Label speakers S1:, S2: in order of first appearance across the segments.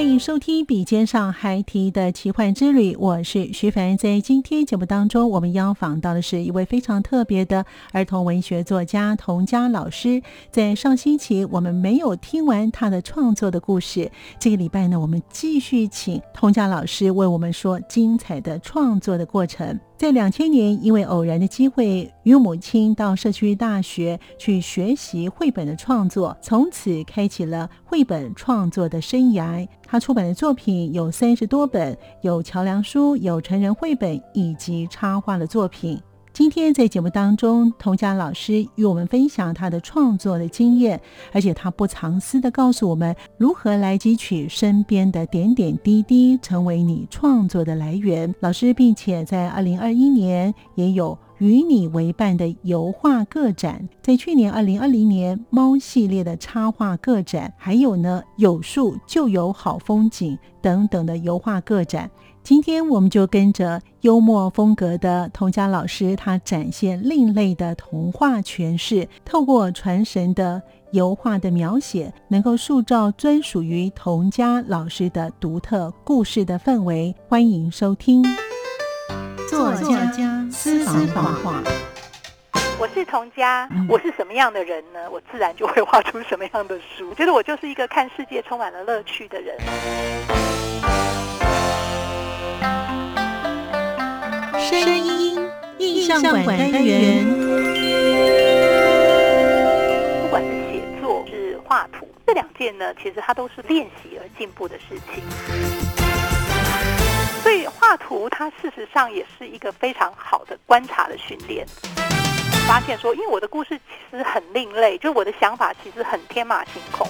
S1: 欢迎收听《笔尖上孩提的奇幻之旅》，我是徐凡。在今天节目当中，我们邀访到的是一位非常特别的儿童文学作家童佳老师。在上星期我们没有听完他的创作的故事，这个礼拜呢，我们继续请童佳老师为我们说精彩的创作的过程。在两千年，因为偶然的机会，与母亲到社区大学去学习绘本的创作，从此开启了绘本创作的生涯。他出版的作品有三十多本，有桥梁书，有成人绘本，以及插画的作品。今天在节目当中，童佳老师与我们分享他的创作的经验，而且他不藏私的告诉我们如何来汲取身边的点点滴滴，成为你创作的来源。老师并且在二零二一年也有与你为伴的油画个展，在去年二零二零年猫系列的插画个展，还有呢有树就有好风景等等的油画个展。今天我们就跟着幽默风格的童佳老师，他展现另类的童话诠释，透过传神的油画的描写，能够塑造专属于童佳老师的独特故事的氛围。欢迎收听作家私房画。
S2: 我是童佳，我是什么样的人呢？我自然就会画出什么样的书。我觉得我就是一个看世界充满了乐趣的人。
S1: 声音印象馆单元，
S2: 不管是写作是画图，这两件呢，其实它都是练习而进步的事情。所以画图它事实上也是一个非常好的观察的训练。发现说，因为我的故事其实很另类，就我的想法其实很天马行空。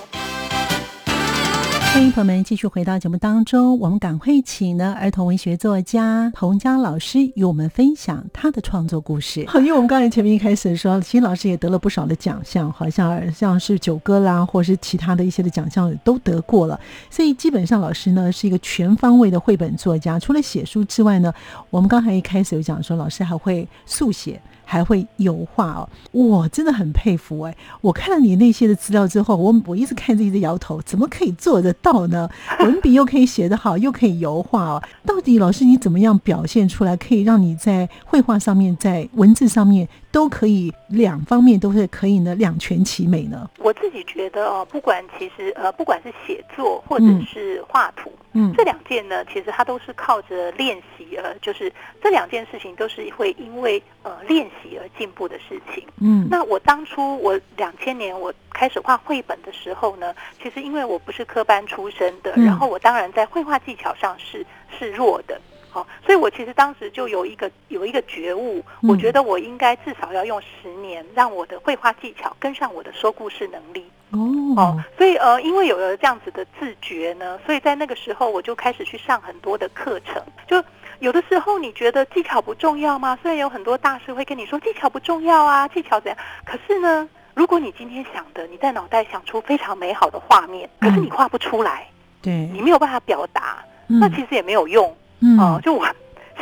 S1: 欢迎朋友们继续回到节目当中，我们赶快请呢儿童文学作家童佳老师与我们分享他的创作故事。好因为我们刚才前面一开始说，其实老师也得了不少的奖项，好像像是九歌啦，或是其他的一些的奖项都得过了。所以基本上老师呢是一个全方位的绘本作家，除了写书之外呢，我们刚才一开始有讲说，老师还会速写。还会油画哦，我真的很佩服哎！我看了你那些的资料之后，我我一直看着一直摇头，怎么可以做得到呢？文笔又可以写得好，又可以油画哦，到底老师你怎么样表现出来，可以让你在绘画上面，在文字上面？都可以，两方面都是可以呢，两全其美呢。
S2: 我自己觉得哦，不管其实呃，不管是写作或者是画图，
S1: 嗯，
S2: 这两件呢，其实它都是靠着练习，呃，就是这两件事情都是会因为呃练习而进步的事情。
S1: 嗯，
S2: 那我当初我两千年我开始画绘本的时候呢，其实因为我不是科班出身的，然后我当然在绘画技巧上是是弱的。好，所以我其实当时就有一个有一个觉悟，我觉得我应该至少要用十年，让我的绘画技巧跟上我的说故事能力。
S1: 哦，
S2: 所以呃，因为有了这样子的自觉呢，所以在那个时候我就开始去上很多的课程。就有的时候你觉得技巧不重要吗？虽然有很多大师会跟你说技巧不重要啊，技巧怎样？可是呢，如果你今天想的，你在脑袋想出非常美好的画面，可是你画不出来，
S1: 对
S2: 你没有办法表达，那其实也没有用。
S1: 哦，
S2: 就我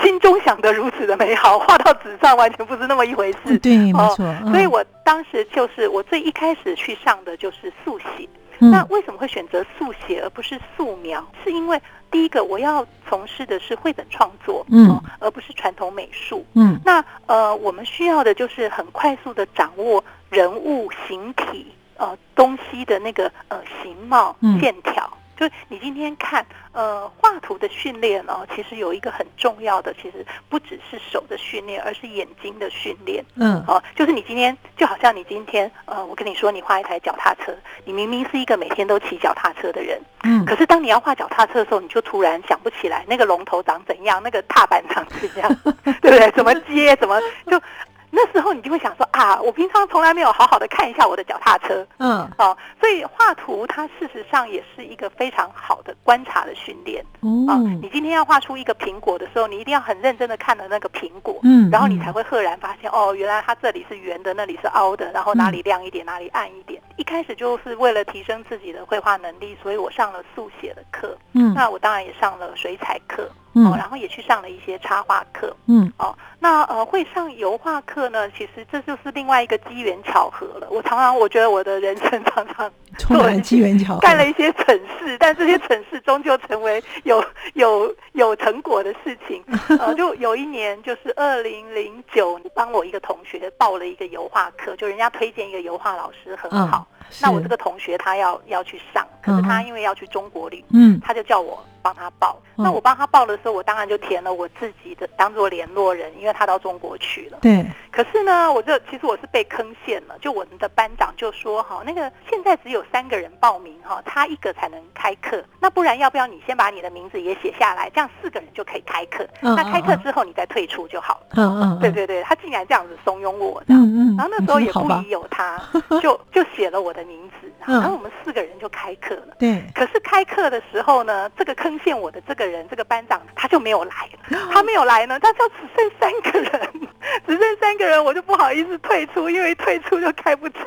S2: 心中想的如此的美好，画到纸上完全不是那么一回事。
S1: 对，没错。
S2: 所以我当时就是我最一开始去上的就是速写。那为什么会选择速写而不是素描？是因为第一个我要从事的是绘本创作，
S1: 嗯，
S2: 而不是传统美术。
S1: 嗯，
S2: 那呃，我们需要的就是很快速的掌握人物形体。呃东西的那个呃形貌
S1: 嗯
S2: 线条。就是你今天看，呃，画图的训练哦，其实有一个很重要的，其实不只是手的训练，而是眼睛的训练。
S1: 嗯
S2: 哦，就是你今天就好像你今天，呃，我跟你说，你画一台脚踏车，你明明是一个每天都骑脚踏车的人，
S1: 嗯
S2: 可是当你要画脚踏车的时候，你就突然想不起来那个龙头长怎样，那个踏板长怎样，对不对？怎么接，怎么就那时候你就会想说啊，我平常从来没有好好的看一下我的脚踏车。
S1: 嗯。
S2: 哦，所以画图它事实上也是一个非常好的观察的训练。啊、
S1: 哦
S2: 你今天要画出一个苹果的时候，你一定要很认真的看了那个苹果，
S1: 嗯。
S2: 然后你
S1: 嗯
S2: 才会赫然发现，哦，原来它这里是圆的，那里是凹的，然后哪里亮一点，哪里暗一点。一开始就是为了提升自己的绘画能力，所以我上了速写的课，
S1: 嗯。
S2: 那我当然也上了水彩课，
S1: 嗯
S2: 哦，然后也去上了一些插画课，
S1: 嗯
S2: 哦，那呃会上油画课呢，其实这就是另外一个机缘巧合了。我常常我觉得我的人生常常
S1: 充满机缘巧合，
S2: 干了一些蠢事，但这些蠢事终究成为有有有成果的事情。呃，就有一年，就是二零零九，帮我一个同学报了一个油画课，就人家推荐一个油画老师很好。那我这个同学他要要去上，可是他因为要去中国旅，
S1: 嗯
S2: 他就叫我帮他报。
S1: 嗯
S2: 那我帮他报的时候，我当然就填了我自己的当做联络人，因为他到中国去了。
S1: 对，
S2: 可是呢，我这其实我是被坑陷了。就我们的班长就说哈，那个现在只有三个人报名哈，他一个才能开课。那不然要不要你先把你的名字也写下来，这样四个人就可以开课。
S1: 嗯
S2: 那开课
S1: 嗯
S2: 之后你再退出就好了。
S1: 嗯嗯，
S2: 对对对，他竟然这样子怂恿我的。
S1: 嗯嗯，
S2: 然后那时候也不疑有他，就就写了我的名字，
S1: 嗯
S2: 然后我们四个人就开课了。
S1: 对，
S2: 可是开课的时候呢，这个坑现我的这个人，这个班长他就没有来。他没有来呢，他就只剩三个人，只剩三个人，我就不好意思退出，因为退出就开不成。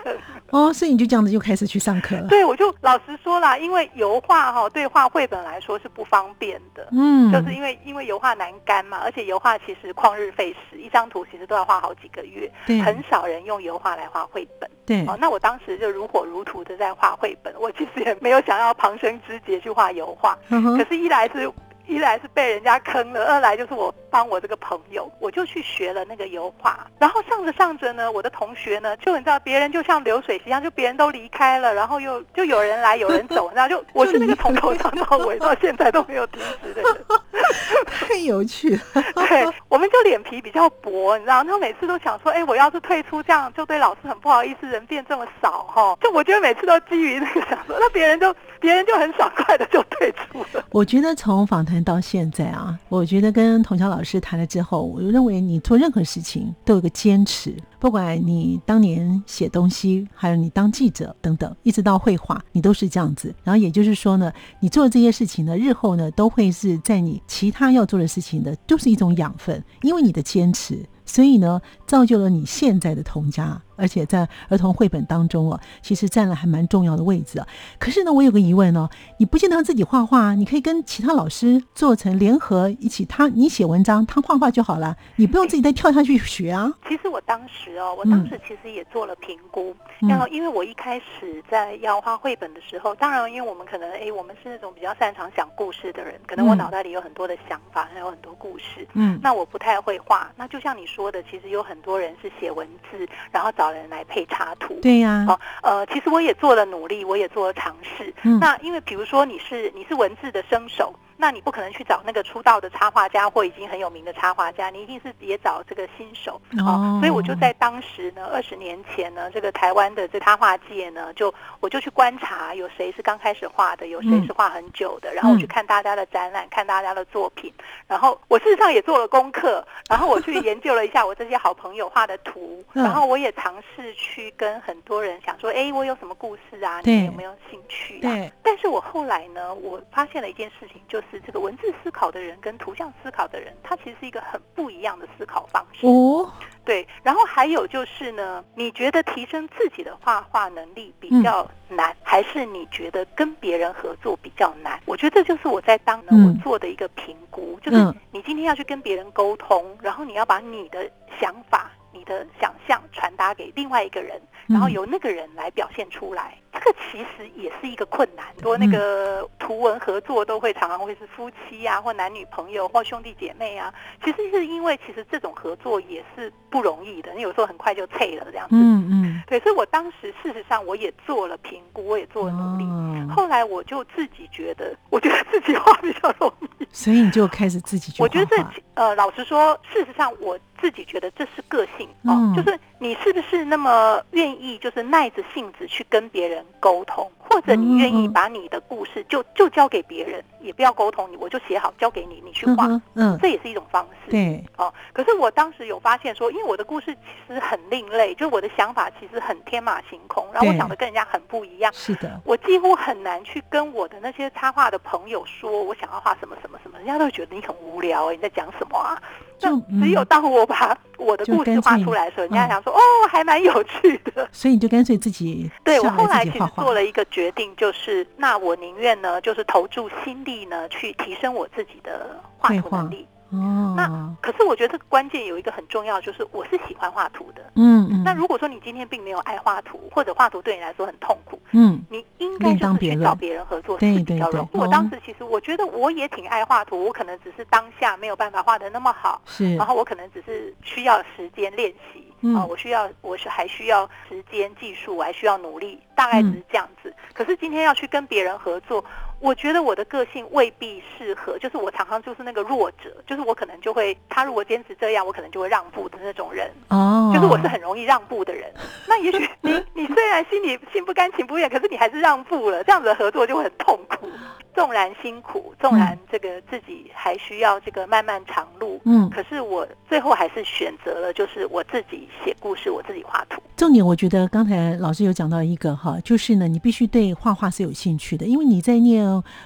S1: 哦，所以你就这样子就开始去上课了，
S2: 对，我就老实说啦，因为油画哈、对画绘本来说是不方便的。
S1: 嗯，
S2: 就是因为因为油画难干嘛，而且油画其实旷日费时，一张图其实都要画好几个月，
S1: 对
S2: 很少人用油画来画绘本。
S1: 对，
S2: 哦，那我当时就如火如荼的在画绘本，我其实也没有想要旁生枝节去画油画，
S1: 嗯
S2: 可是，一来是。一来是被人家坑了，二来就是我帮我这个朋友，我就去学了那个油画。然后上着上着呢，我的同学呢，就你知道，别人就像流水席一样，就别人都离开了，然后又就有人来有人走，你知道，就我是那个从头上到尾到现在都没有停止的人。
S1: 太有趣了，
S2: 对，我们就脸皮比较薄，你知道，他每次都想说，哎，我要是退出，这样就对老师很不好意思，人变这么少哈。就我觉得每次都基于那个想说，那别人就别人就很爽快的就退出了。
S1: 我觉得从访谈到现在啊，我觉得跟童桥老师谈了之后，我认为你做任何事情都有个坚持，不管你当年写东西，还有你当记者等等，一直到绘画，你都是这样子。然后也就是说呢，你做这些事情呢，日后呢都会是在你其他要做的事情的，都是一种养分，因为你的坚持。所以呢，造就了你现在的童家，而且在儿童绘本当中哦，其实占了还蛮重要的位置啊。可是呢，我有个疑问哦，你不见得要自己画画，你可以跟其他老师做成联合一起，他你写文章，他画画就好了，你不用自己再跳下去学啊。
S2: 其实我当时哦，我当时其实也做了评估，
S1: 嗯
S2: 然后因为我一开始在要画绘本的时候，当然因为我们可能哎，我们是那种比较擅长讲故事的人，可能我
S1: 嗯
S2: 脑袋里有很多的想法，还有很多故事。
S1: 嗯
S2: 那我不太会画，那就像你说的，其实有很多人是写文字，然后找人来配插图。
S1: 对呀、
S2: 哦，呃，其实我也做了努力，我也做了尝试。
S1: 嗯
S2: 那因为比如说你是你是文字的生手，那你不可能去找那个出道的插画家或已经很有名的插画家，你一定是也找这个新手。
S1: 哦
S2: 所以我就在当时呢，二十年前呢，这个台湾的这插画界呢，就我就去观察有谁是刚开始画的，有谁
S1: 嗯
S2: 是画很久的，然后我去看大家的展览，看大家的作品，然后我事实上也做了功课，然后我去研究了一下我这些好朋友画的图，
S1: 嗯
S2: 然后我也尝试去跟很多人想说，哎，我有什么故事啊？
S1: 对
S2: 你们有没有兴趣啊？
S1: 对，
S2: 但是我后来呢，我发现了一件事情，就是这个文字思考的人跟图像思考的人，他其实是一个很不一样的思考方式。
S1: 哦，
S2: 对，然后还有就是呢，你觉得提升自己的画画能力比较难，还是你觉得跟别人合作比较难？我觉得这就是我在当呢
S1: 嗯
S2: 我做的一个评估，就是
S1: 嗯
S2: 你今天要去跟别人沟通，然后你要把你的想法。你的想象传达给另外一个人，然后
S1: 嗯
S2: 由那个人来表现出来，这个其实也是一个困难。很多那个图文合作都会常常会是夫妻啊，或男女朋友，或兄弟姐妹啊。其实是因为其实这种合作也是不容易的，你有时候很快就退了这样子。
S1: 嗯嗯
S2: 对，所以我当时事实上我也做了评估，我也做了努力。后来我就自己觉得，我觉得自己画比较容易，
S1: 所以你就开始自己去
S2: 我觉得这呃，老实说，事实上我自己觉得这是个性哦，就是你是不是那么愿意，就是耐着性子去跟别人沟通，或者你愿意把你的故事就就交给别人，也不要沟通，你我就写好交给你，你去画，嗯，这也是一种方式。
S1: 对，
S2: 哦，可是我当时有发现说，因为我的故事其实很另类，就我的想法其实很天马行空，然后我想的跟人家很不一样。
S1: 是的，
S2: 我几乎很难去跟我的那些插画的朋友说我想要画什么什么什么，人家都觉得你很无聊哎，你在讲什么啊？就只有当我把我的故事画出来的时候，人家想说哦，还蛮有趣的。
S1: 所以你就干脆自己
S2: 对我后来其实做了一个决定，就是那我宁愿呢，就是投注心力呢，去提升我自己的画图能力。
S1: 哦，
S2: 那可是我觉得这个关键有一个很重要，就是我是喜欢画图的。
S1: 嗯嗯。
S2: 那如果说你今天并没有爱画图，或者画图对你来说很痛苦，
S1: 嗯，
S2: 你应该就是去找别人合作是比较容易。我当时其实我觉得我也挺爱画图，我可能只是当下没有办法画的那么好，
S1: 是，
S2: 然后我可能只是需要时间练习。啊，我需要，我是还需要时间、技术，我还需要努力，大概只是这样子。可是今天要去跟别人合作，我觉得我的个性未必适合，就是我常常就是那个弱者，就是我可能就会，他如果坚持这样，我可能就会让步的那种人。
S1: 哦，
S2: 就是我是很容易让步的人。那也许你你虽然心里心不甘情不愿，可是你还是让步了，这样子的合作就会很痛苦。纵然辛苦，纵然这个自己还需要这个漫漫长路，
S1: 嗯，
S2: 可是我最后还是选择了，就是我自己写故事，我自己画图。
S1: 重点，我觉得刚才老师有讲到一个哈，就是呢，你必须对画画是有兴趣的，因为你在念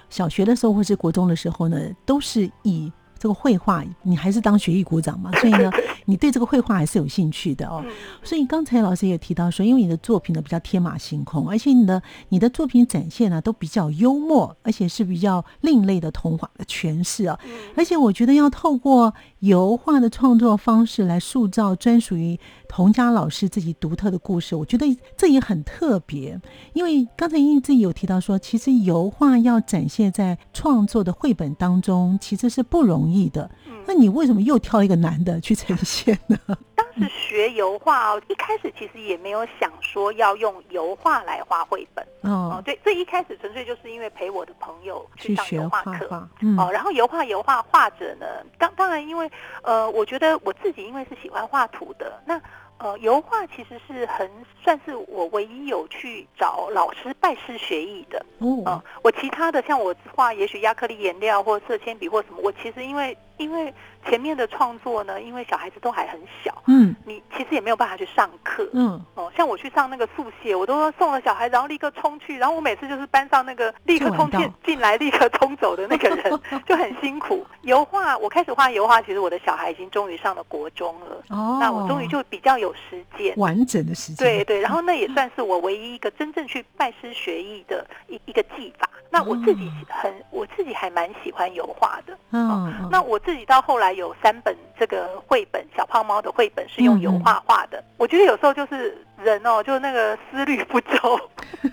S1: 小学的时候或是国中的时候呢，都是以。这个绘画，你还是当学艺股长嘛？所以呢，你对这个绘画还是有兴趣的哦。所以刚才老师也提到说，因为你的作品呢比较天马行空，而且你的你的作品展现呢都比较幽默，而且是比较另类的童话的诠释啊。而且我觉得要透过油画的创作方式来塑造专属于童佳老师自己独特的故事，我觉得这也很特别。因为刚才英自己有提到说，其实油画要展现在创作的绘本当中，其实是不容易的。那你为什么又挑一个男的去呈现呢？
S2: 当时学油画哦，一开始其实也没有想说要用油画来画绘本哦。对，这一开始纯粹就是因为陪我的朋友去上油画课哦。然后油画油画画者呢，当当然因为呃，我觉得我自己因为是喜欢画图的那。呃，油画其实是很算是我唯一有去找老师拜师学艺的。
S1: 哦，
S2: 我其他的像我画，也许亚克力颜料或色铅笔或什么，我其实因为。因为前面的创作呢，因为小孩子都还很小，
S1: 嗯，
S2: 你其实也没有办法去上课，
S1: 嗯，
S2: 哦，像我去上那个速写，我都送了小孩，然后立刻冲去，然后我每次就是班上那个立刻冲进进来立刻冲走的那个人，就很辛苦。油画，我开始画油画，其实我的小孩已经终于上了国中了，哦，那我终于就比较有时间，
S1: 完整的时间，
S2: 对对，然后那也算是我唯一一个真正去拜师学艺的一一个技法。那我自己很，我自己还蛮喜欢油画的，
S1: 嗯，
S2: 那我。自己到后来有三本这个绘本，小胖猫的绘本是用油画画的。我觉得有时候就是人哦，就那个思虑不周。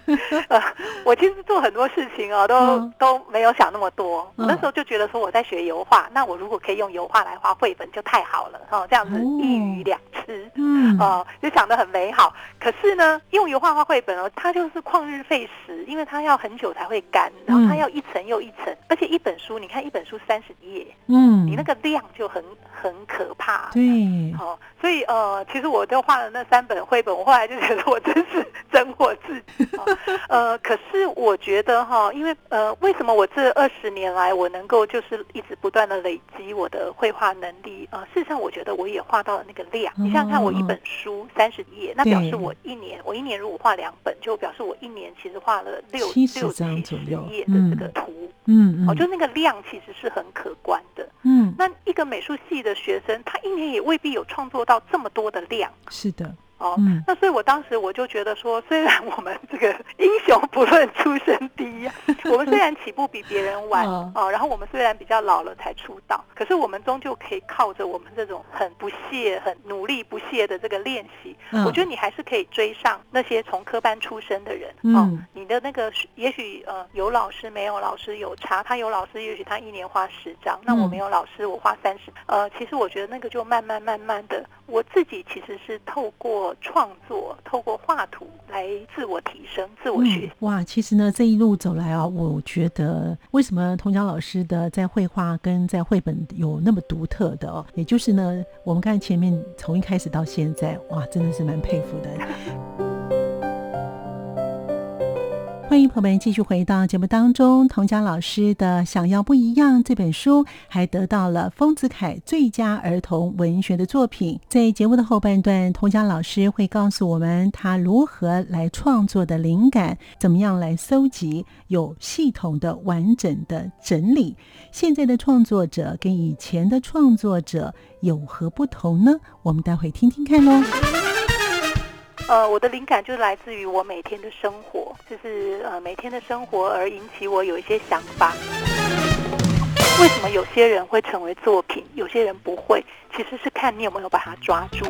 S2: 呃，我其实做很多事情哦，都都没有想那么多。我那时候就觉得说我在学油画，那我如果可以用油画来画绘本就太好了哦，这样子一鱼两吃，
S1: 嗯，
S2: 哦，就想得很美好。可是呢，用油画画绘本哦，它就是旷日费时，因为它要很久才会干，然后它要一层又一层，而且一本书，你看一本书三十页，
S1: 嗯。
S2: 你那个量就很很可怕，
S1: 对，
S2: 好，所以呃，其实我就画了那三本绘本，我后来就觉得我真是整我自己，呃，可是我觉得哈，因为呃，为什么我这二十年来我能够就是一直不断的累积我的绘画能力啊？事实上，我觉得我也画到了那个量。你想想看，我一本书三十页，那表示我一年，我一年如果画两本，就表示我一年其实画了六
S1: 六七十
S2: 页的这个图，
S1: 嗯，
S2: 哦，就那个量其实是很可观的。
S1: 嗯，
S2: 那一个美术系的学生，他一年也未必有创作到这么多的量。
S1: 是的。
S2: 哦，那所以我当时我就觉得说，虽然我们这个英雄不论出身低，我们虽然起步比别人晚哦，然后我们虽然比较老了才出道，可是我们终究可以靠着我们这种很不懈、很努力不懈的这个练习，我觉得你还是可以追上那些从科班出身的人哦。你的那个也许呃有老师没有老师有差，他有老师也许他一年花十张，那我没有老师我花三十，呃，其实我觉得那个就慢慢慢慢的。我自己其实是透过创作，透过画图来自我提升、自我学习。
S1: 哇，其实呢，这一路走来啊，我觉得为什么童江老师的在绘画跟在绘本有那么独特的哦，也就是呢，我们看前面从一开始到现在，哇，真的是蛮佩服的。欢迎朋友们继续回到节目当中。童佳老师的《想要不一样》这本书还得到了丰子恺最佳儿童文学的作品。在节目的后半段，童佳老师会告诉我们他如何来创作的灵感，怎么样来搜集，有系统的、完整的整理。现在的创作者跟以前的创作者有何不同呢？我们待会听听看喽。
S2: 呃，我的灵感就来自于我每天的生活，就是呃每天的生活而引起我有一些想法。为什么有些人会成为作品，有些人不会？其实是看你有没有把它抓住。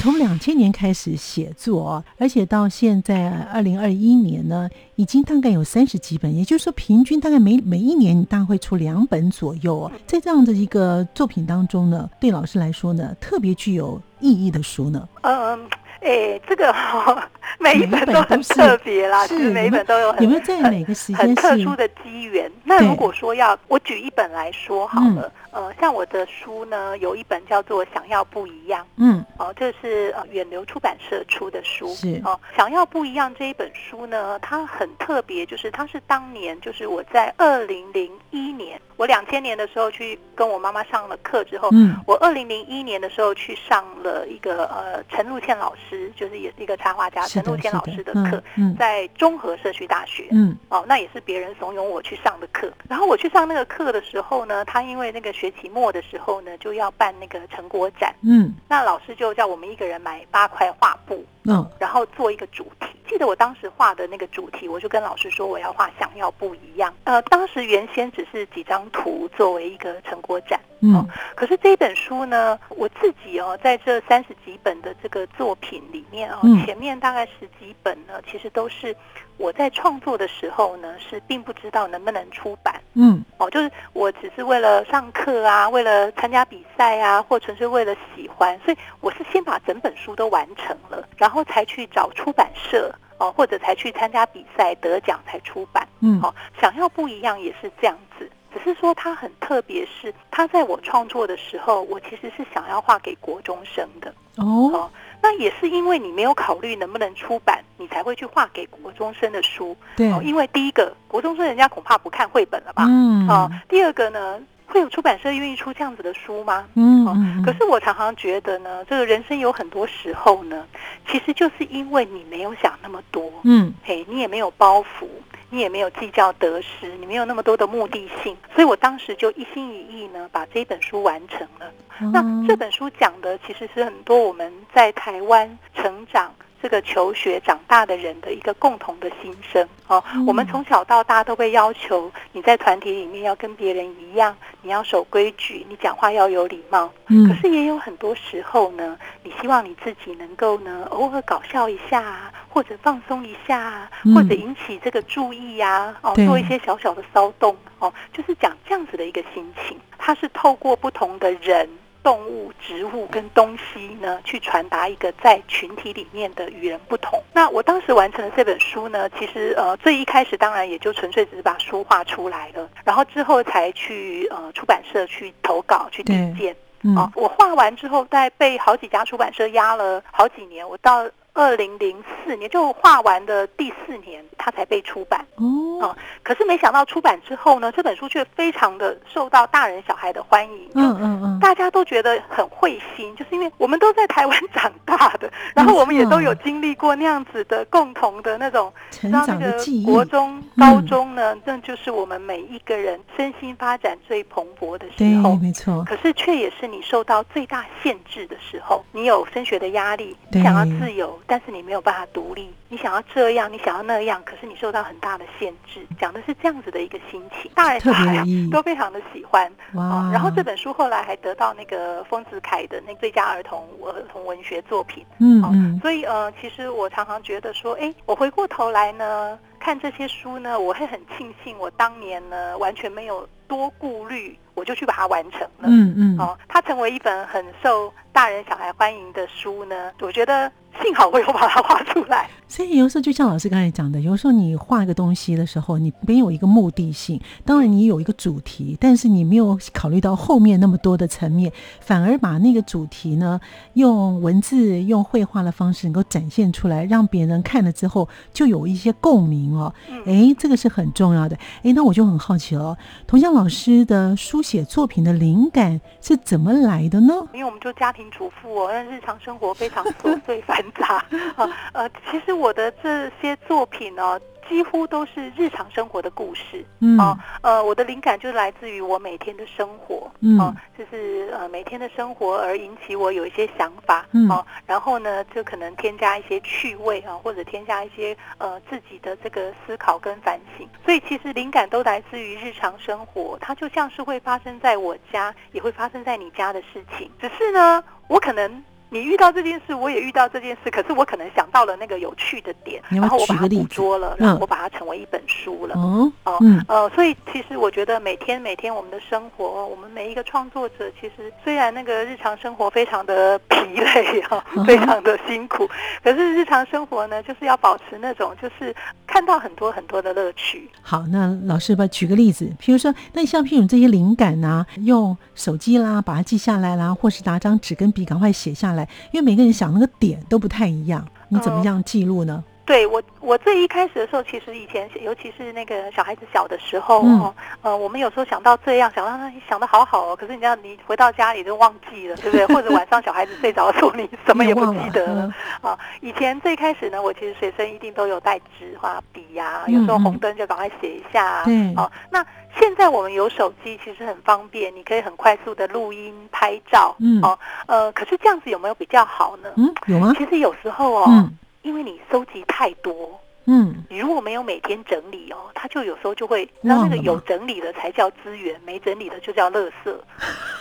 S1: 从两千年开始写作，而且到现在二零二一年呢，已经大概有三十几本，也就是说平均大概每每一年你大概会出两本左右。在这样的一个作品当中呢，对老师来说呢，特别具有意义的书呢，
S2: 嗯。哎，这个 每一本都很特别啦，
S1: 是
S2: 每一本都有很
S1: 有没有在每个时间
S2: 很特殊的机缘？那如果说要我举一本来说好了，呃，像我的书呢，有一本叫做《想要不一样》，
S1: 嗯，
S2: 哦，这是呃远流出版社出的书，
S1: 是。
S2: 哦，《想要不一样》这一本书呢，它很特别，就是它是当年就是我在二零零一年，我两千年的时候去跟我妈妈上了课之后，
S1: 嗯，
S2: 我二零零一年的时候去上了一个呃陈露倩老师。就是也是一个插画家陈露倩老师的课，在中和社区大学，
S1: 嗯，
S2: 哦，那也是别人怂恿我去上的课。然后我去上那个课的时候呢，他因为那个学期末的时候呢，就要办那个成果展，
S1: 嗯，
S2: 那老师就叫我们一个人买八块画布，
S1: 嗯，
S2: 然后做一个主题。记得我当时画的那个主题，我就跟老师说我要画想要不一样。呃，当时原先只是几张图作为一个成果展，
S1: 嗯，
S2: 可是这一本书呢，我自己哦，在这三十几本的这个作品里面哦，前面大概十几本呢，其实都是我在创作的时候呢，是并不知道能不能出版，
S1: 嗯，
S2: 哦，就是我只是为了上课啊，为了参加比赛啊，或纯粹为了喜欢，所以我是先把整本书都完成了，然后才去找出版社。哦，或者才去参加比赛得奖才出版，
S1: 嗯，
S2: 好，想要不一样也是这样子，只是说它很特别，是它在我创作的时候，我其实是想要画给国中生的，
S1: 哦，
S2: 那也是因为你没有考虑能不能出版，你才会去画给国中生的书，
S1: 对，
S2: 因为第一个国中生人家恐怕不看绘本了吧，
S1: 嗯，
S2: 啊，第二个呢。会有出版社愿意出这样子的书吗？
S1: 嗯，
S2: 可是我常常觉得呢，这个人生有很多时候呢，其实就是因为你没有想那么多，
S1: 嗯，
S2: 嘿，你也没有包袱，你也没有计较得失，你没有那么多的目的性，所以我当时就一心一意呢，把这本书完成了。那这本书讲的其实是很多我们在台湾成长。这个求学长大的人的一个共同的心声哦，我们从小到大都被要求你在团体里面要跟别人一样，你要守规矩，你讲话要有礼貌。
S1: 嗯，
S2: 可是也有很多时候呢，你希望你自己能够呢偶尔搞笑一下，或者放松一下，或者引起这个注意呀，哦，做一些小小的骚动哦，就是讲这样子的一个心情。它是透过不同的人。动物、植物跟东西呢，去传达一个在群体里面的与人不同。那我当时完成了这本书呢，其实呃最一开始当然也就纯粹只是把书画出来了，然后之后才去呃出版社去投稿去递件。啊，我画完之后，在被好几家出版社压了好几年，我到。二零零四年就画完的第四年，它才被出版
S1: 哦。
S2: 可是没想到出版之后呢，这本书却非常的受到大人小孩的欢迎。
S1: 嗯嗯嗯，
S2: 大家都觉得很会心，就是因为我们都在台湾长大的，然后我们也都有经历过那样子的共同的那种
S1: 成长的记忆。
S2: 国中、高中呢，那就是我们每一个人身心发展最蓬勃的时候。
S1: 没错。
S2: 可是却也是你受到最大限制的时候。你有升学的压力，你想要自由。但是你没有办法独立，你想要这样，你想要那样，可是你受到很大的限制。讲的是这样子的一个心情，大人小孩都非常的喜欢。
S1: 哇！
S2: 然后这本书后来还得到那个丰子恺的那最佳儿童儿童文学作品。
S1: 嗯嗯。
S2: 所以呃，其实我常常觉得说，哎，我回过头来呢。看这些书呢，我会很庆幸我当年呢完全没有多顾虑，我就去把它完成了。
S1: 嗯嗯，
S2: 哦，它成为一本很受大人小孩欢迎的书呢，我觉得。幸好我有把它画出来，
S1: 所以有时候就像老师刚才讲的，有时候你画一个东西的时候，你没有一个目的性，当然你有一个主题，但是你没有考虑到后面那么多的层面，反而把那个主题呢，用文字、用绘画的方式能够展现出来，让别人看了之后就有一些共鸣哦。哎，这个是很重要的。哎，那我就很好奇了，童江老师的书写作品的灵感是怎么来的呢？
S2: 因为我们就家庭主妇哦，但日常生活非常琐碎 繁。杂 啊呃，其实我的这些作品呢，几乎都是日常生活的故事。嗯啊呃，我的灵感就来自于我每天的生活。嗯啊，就是呃每天的生活而引起我有一些想法。嗯啊，然后呢，就可能添加一些趣味啊，或者添加一些呃自己的这个思考跟反省。所以其实灵感都来自于日常生活，它就像是会发生在我家，也会发生在你家的事情。只是呢，我可能。你遇到这件事，我也遇到这件事，可是我可能想到了那个有趣的点，然后我把它捕捉了，然后我把它成为一本书了。哦，哦，呃，所以其实我觉得每天每天我们的生活，我们每一个创作者，其实虽然那个日常生活非常的疲累啊，非常的辛苦，可是日常生活呢，就是要保持那种就是看到很多很多的乐趣。
S1: 好，那老师吧，举个例子，比如说，那像譬如这些灵感呐，用手机啦把它记下来啦，或是拿张纸跟笔赶快写下来。因为每个人想那个点都不太一样，你怎么样记录呢？
S2: 对我，我最一开始的时候，其实以前，尤其是那个小孩子小的时候，哦，呃，我们有时候想到这样，想到想的好好哦，可是你知道，你回到家里就忘记了，对不对？或者晚上小孩子睡着的时候，你 什么也不记得了啊。以前最开始呢，我其实随身一定都有带纸、画笔呀，有时候红灯就赶快写一下，
S1: 嗯，
S2: 哦，那现在我们有手机，其实很方便，你可以很快速的录音、拍照，嗯，哦，呃，可是这样子有没有比较好呢？
S1: 嗯，有吗？
S2: 其实有时候哦。因为你收集太多，
S1: 嗯，
S2: 你如果没有每天整理哦，它就有时候就会，那那个有整理的才叫资源，没整理的就叫垃圾。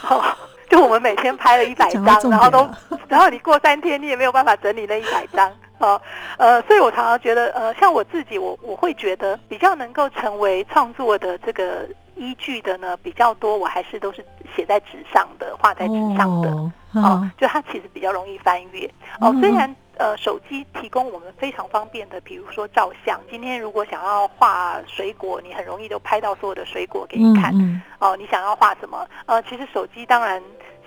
S2: 就我们每天拍了 一百张，然后都，然后你过三天你也没有办法整理那一百张，哦，呃，所以我常常觉得，呃，像我自己，我我会觉得比较能够成为创作的这个依据的呢，比较多，我还是都是写在纸上的，画在纸上的，哦，就它其实比较容易翻阅，哦，虽然。呃，手机提供我们非常方便的，比如说照相。今天如果想要画水果，你很容易就拍到所有的水果给你看。哦，你想要画什么？呃，其实手机当然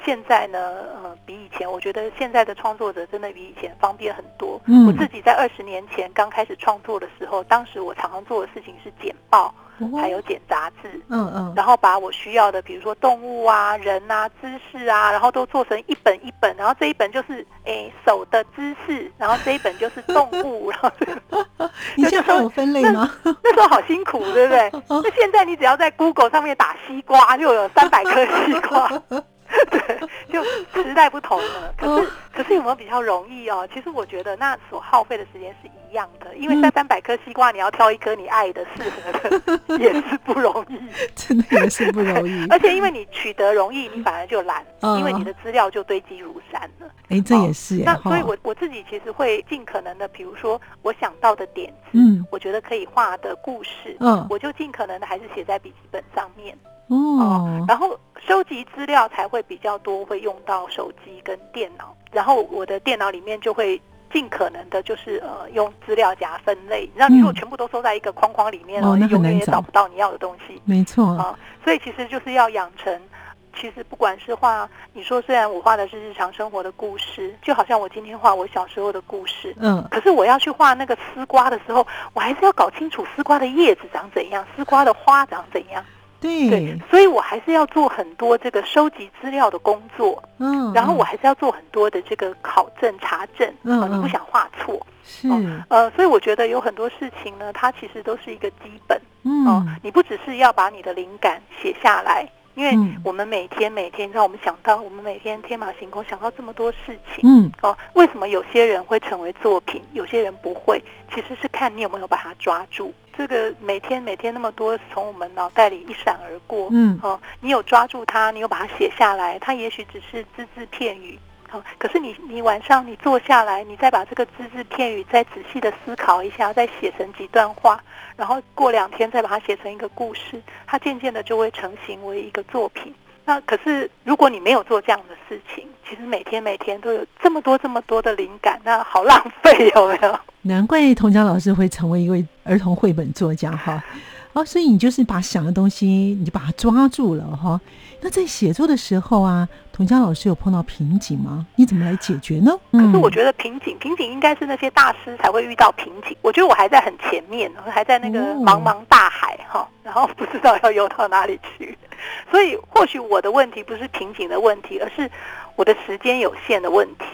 S2: 现在呢，呃，比以前，我觉得现在的创作者真的比以前方便很多。我自己在二十年前刚开始创作的时候，当时我常常做的事情是剪报。还有剪杂志，
S1: 嗯嗯，
S2: 然后把我需要的，比如说动物啊、人啊、知识啊，然后都做成一本一本，然后这一本就是诶手的知识，然后这一本就是动物，然后
S1: 你现在有分类吗？
S2: 那时候好辛苦，对不对？那现在你只要在 Google 上面打西瓜，就有三百颗西瓜。对，就时代不同了。可是，可是有没有比较容易哦？其实我觉得那所耗费的时间是一样的，因为三三百颗西瓜，你要挑一颗你爱的、适合的，也是不容易，
S1: 真的也是不容易。
S2: 而且因为你取得容易，你反而就懒，因为你的资料就堆积如山了。
S1: 哎，这也是。
S2: 那所以，我我自己其实会尽可能的，比如说我想到的点子，嗯，我觉得可以画的故事，嗯，我就尽可能的还是写在笔记本上面。
S1: 哦，
S2: 然后收集资料才会比较多，会用到手机跟电脑。然后我的电脑里面就会尽可能的，就是呃用资料夹分类。让你如果全部都收在一个框框里面，
S1: 哦，
S2: 你永远也找不到你要的东西。
S1: 没错
S2: 啊，所以其实就是要养成，其实不管是画，你说虽然我画的是日常生活的故事，就好像我今天画我小时候的故事，
S1: 嗯，
S2: 可是我要去画那个丝瓜的时候，我还是要搞清楚丝瓜的叶子长怎样，丝瓜的花长怎样。
S1: 对，
S2: 所以我还是要做很多这个收集资料的工作，
S1: 嗯，
S2: 然后我还是要做很多的这个考证查证，嗯，你不想画错，
S1: 是，
S2: 呃，所以我觉得有很多事情呢，它其实都是一个基本，
S1: 嗯，
S2: 你不只是要把你的灵感写下来，因为我们每天每天让我们想到，我们每天天马行空想到这么多事情，
S1: 嗯，
S2: 哦，为什么有些人会成为作品，有些人不会？其实是看你有没有把它抓住。这个每天每天那么多从我们脑袋里一闪而过，
S1: 嗯，
S2: 哦，你有抓住它，你有把它写下来，它也许只是只字片语，好，可是你你晚上你坐下来，你再把这个只字片语再仔细的思考一下，再写成几段话，然后过两天再把它写成一个故事，它渐渐的就会成型为一个作品。那可是如果你没有做这样的事情，其实每天每天都有这么多这么多的灵感，那好浪费，有没有？
S1: 难怪童佳老师会成为一位儿童绘本作家哈。哦，所以你就是把想的东西，你就把它抓住了哈。那在写作的时候啊，童佳老师有碰到瓶颈吗？你怎么来解决呢？
S2: 可是我觉得瓶颈，瓶颈应该是那些大师才会遇到瓶颈。我觉得我还在很前面，还在那个茫茫大海哈，然后不知道要游到哪里去。所以或许我的问题不是瓶颈的问题，而是我的时间有限的问题。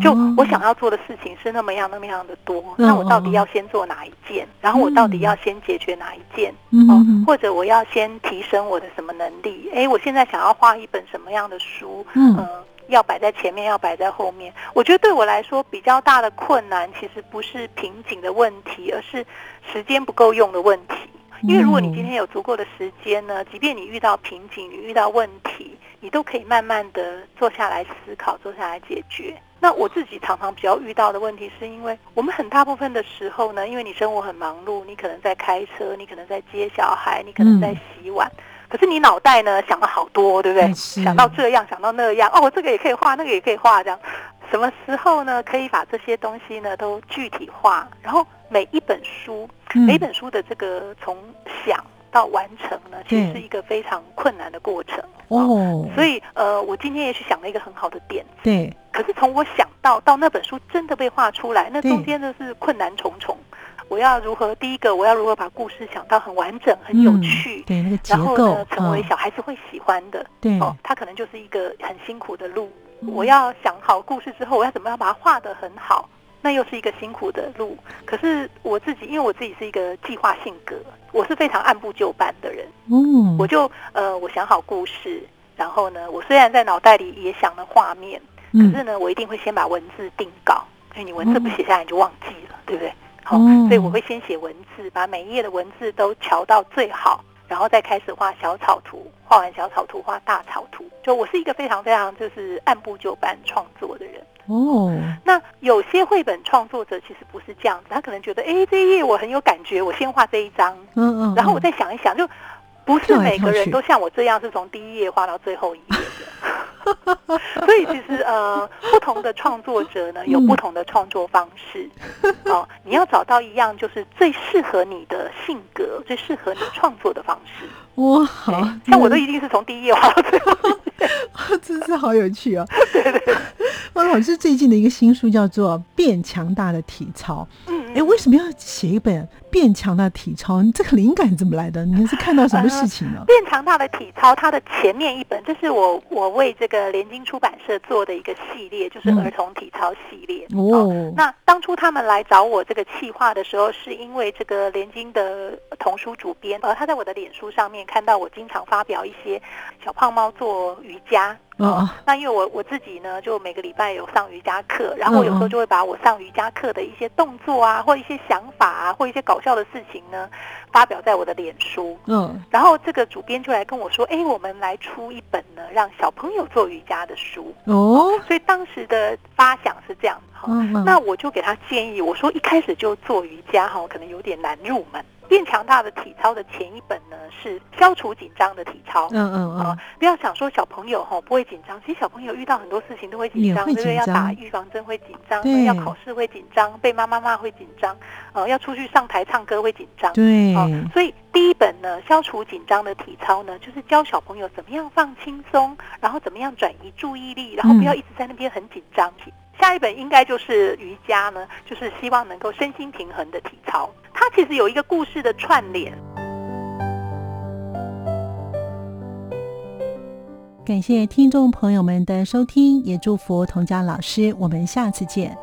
S2: 就我想要做的事情是那么样那么样的多，那我到底要先做哪一件？然后我到底要先解决哪一件？哦，或者我要先提升我的什么能力？哎，我现在想要画一本什么样的书？嗯，要摆在前面，要摆在后面？我觉得对我来说比较大的困难，其实不是瓶颈的问题，而是时间不够用的问题。因为如果你今天有足够的时间呢，即便你遇到瓶颈，你遇到问题，你都可以慢慢的坐下来思考，坐下来解决。那我自己常常比较遇到的问题，是因为我们很大部分的时候呢，因为你生活很忙碌，你可能在开车，你可能在接小孩，你可能在洗碗，可是你脑袋呢想了好多，对不对？想到这样，想到那样，哦，我这个也可以画，那个也可以画，这样，什么时候呢可以把这些东西呢都具体化？然后每一本书，每本书的这个从想。到完成呢，其实是一个非常困难的过程哦。所以，呃，我今天也许想了一个很好的点，
S1: 对。
S2: 可是从我想到到那本书真的被画出来，那中间的是困难重重。我要如何？第一个，我要如何把故事想到很完整、很有趣？
S1: 对，那个
S2: 结构，然后呢，成为小孩子会喜欢的。
S1: 对，
S2: 哦，他可能就是一个很辛苦的路。我要想好故事之后，我要怎么样把它画得很好？那又是一个辛苦的路，可是我自己，因为我自己是一个计划性格，我是非常按部就班的人。嗯，我就呃，我想好故事，然后呢，我虽然在脑袋里也想了画面，可是呢，我一定会先把文字定稿，因为你文字不写下来你就忘记了，对不对？好，所以我会先写文字，把每一页的文字都调到最好，然后再开始画小草图，画完小草图画大草图。就我是一个非常非常就是按部就班创作的人。哦，那有些绘本创作者其实不是这样子，他可能觉得，哎，这一页我很有感觉，我先画这一张，嗯嗯，然后我再想一想，就不是每个人都像我这样是从第一页画到最后一页的，所以其实呃，不同的创作者呢有不同的创作方式，哦，你要找到一样就是最适合你的性格、最适合你创作的方式。
S1: 哇，好
S2: 像我都一定是从第一页画到最后，
S1: 真是好有趣哦。
S2: 对对。
S1: 汪老师最近的一个新书叫做《变强大的体操》。嗯，哎，为什么要写一本？变强大体操，你这个灵感怎么来的？你是看到什么事情呢？
S2: 变强大的体操，它的前面一本，这是我我为这个联经出版社做的一个系列，就是儿童体操系列。哦，那当初他们来找我这个企划的时候，是因为这个联经的童书主编，呃，他在我的脸书上面看到我经常发表一些小胖猫做瑜伽。哦，那因为我我自己呢，就每个礼拜有上瑜伽课，然后我有时候就会把我上瑜伽课的一些动作啊，或一些想法啊，或一些搞笑的事情呢，发表在我的脸书。嗯，然后这个主编就来跟我说：“哎，我们来出一本呢，让小朋友做瑜伽的书。”哦，所以当时的发想是这样哈。那我就给他建议，我说一开始就做瑜伽哈，可能有点难入门。变强大的体操的前一本呢是消除紧张的体操。嗯嗯嗯。不要想说小朋友哈不会紧张，其实小朋友遇到很多事情都会紧张，对不对？要打预防针会紧张，要考试会紧张，被妈妈骂会紧张，呃，要出去上台唱歌会紧张。
S1: 对。
S2: 所以第一本呢，消除紧张的体操呢，就是教小朋友怎么样放轻松，然后怎么样转移注意力，然后不要一直在那边很紧张。下一本应该就是瑜伽呢，就是希望能够身心平衡的体操。它其实有一个故事的串联。
S1: 感谢听众朋友们的收听，也祝福童佳老师，我们下次见。